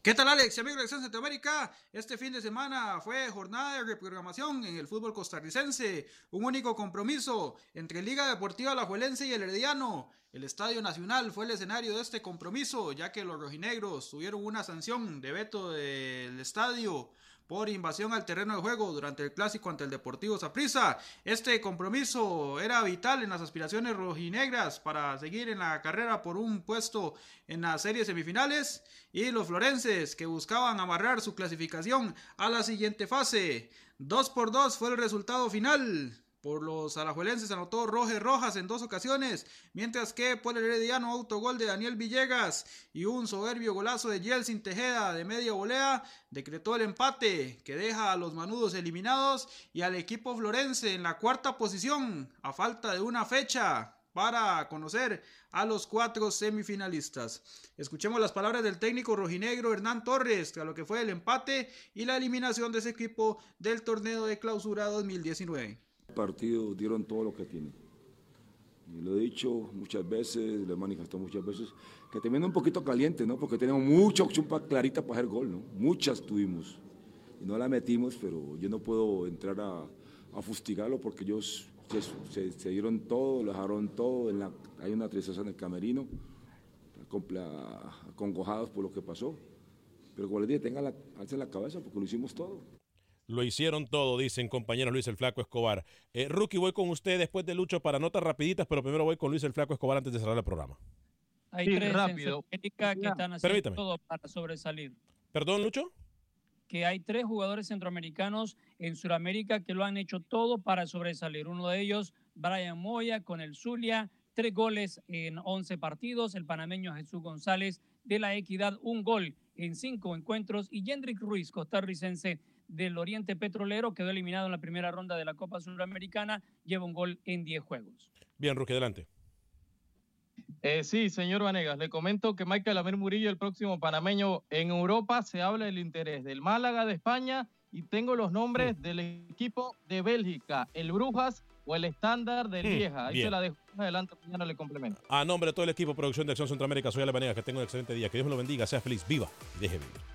¿Qué tal Alex y amigos de Centroamérica? Este fin de semana fue jornada de reprogramación en el fútbol costarricense. Un único compromiso entre Liga Deportiva Alajuelense y el Herediano. El Estadio Nacional fue el escenario de este compromiso, ya que los rojinegros tuvieron una sanción de veto del estadio por invasión al terreno de juego durante el clásico ante el Deportivo Saprissa. Este compromiso era vital en las aspiraciones rojinegras para seguir en la carrera por un puesto en las series semifinales y los florenses que buscaban amarrar su clasificación a la siguiente fase. 2 por 2 fue el resultado final. Por los alajuelenses anotó Roger Rojas en dos ocasiones, mientras que por el herediano autogol de Daniel Villegas y un soberbio golazo de Yeltsin Tejeda de media volea decretó el empate que deja a los manudos eliminados y al equipo florense en la cuarta posición a falta de una fecha para conocer a los cuatro semifinalistas. Escuchemos las palabras del técnico rojinegro Hernán Torres a lo que fue el empate y la eliminación de ese equipo del torneo de clausura 2019 partido dieron todo lo que tienen. Lo he dicho muchas veces, lo he manifestado muchas veces, que terminó un poquito caliente, ¿no? Porque tenemos mucha opción clarita para hacer gol, ¿no? Muchas tuvimos. Y no la metimos, pero yo no puedo entrar a, a fustigarlo porque ellos se, dieron todo, lo dejaron todo. Hay una tristeza en el camerino, acongojados por lo que pasó. Pero como les dije, tengan la, alcen la cabeza porque lo hicimos todo. Lo hicieron todo, dicen compañero Luis el Flaco Escobar. Eh, Rookie, voy con usted después de Lucho para notas rapiditas, pero primero voy con Luis el Flaco Escobar antes de cerrar el programa. Hay Sí, tres rápido. en Sudamérica que están haciendo Permítame. todo para sobresalir. Perdón, Lucho. Que hay tres jugadores centroamericanos en Sudamérica que lo han hecho todo para sobresalir. Uno de ellos, Brian Moya, con el Zulia, tres goles en 11 partidos. El panameño Jesús González de la Equidad, un gol en cinco encuentros. Y Jendrik Ruiz, costarricense del Oriente Petrolero, quedó eliminado en la primera ronda de la Copa Sudamericana, lleva un gol en 10 juegos. Bien, Rookie, adelante. Eh, sí, señor Vanegas, le comento que Michael Amir Murillo, el próximo panameño en Europa, se habla del interés del Málaga de España y tengo los nombres del equipo de Bélgica, el Brujas o el Estándar de Hmm, Lieja. Ahí bien. se la dejo adelante, mañana le complemento. A nombre de todo el equipo de producción de Acción Centroamérica, soy Ale Vanegas. Que tenga un excelente día. Que Dios me lo bendiga. Sea feliz. Viva. y Deje vivir.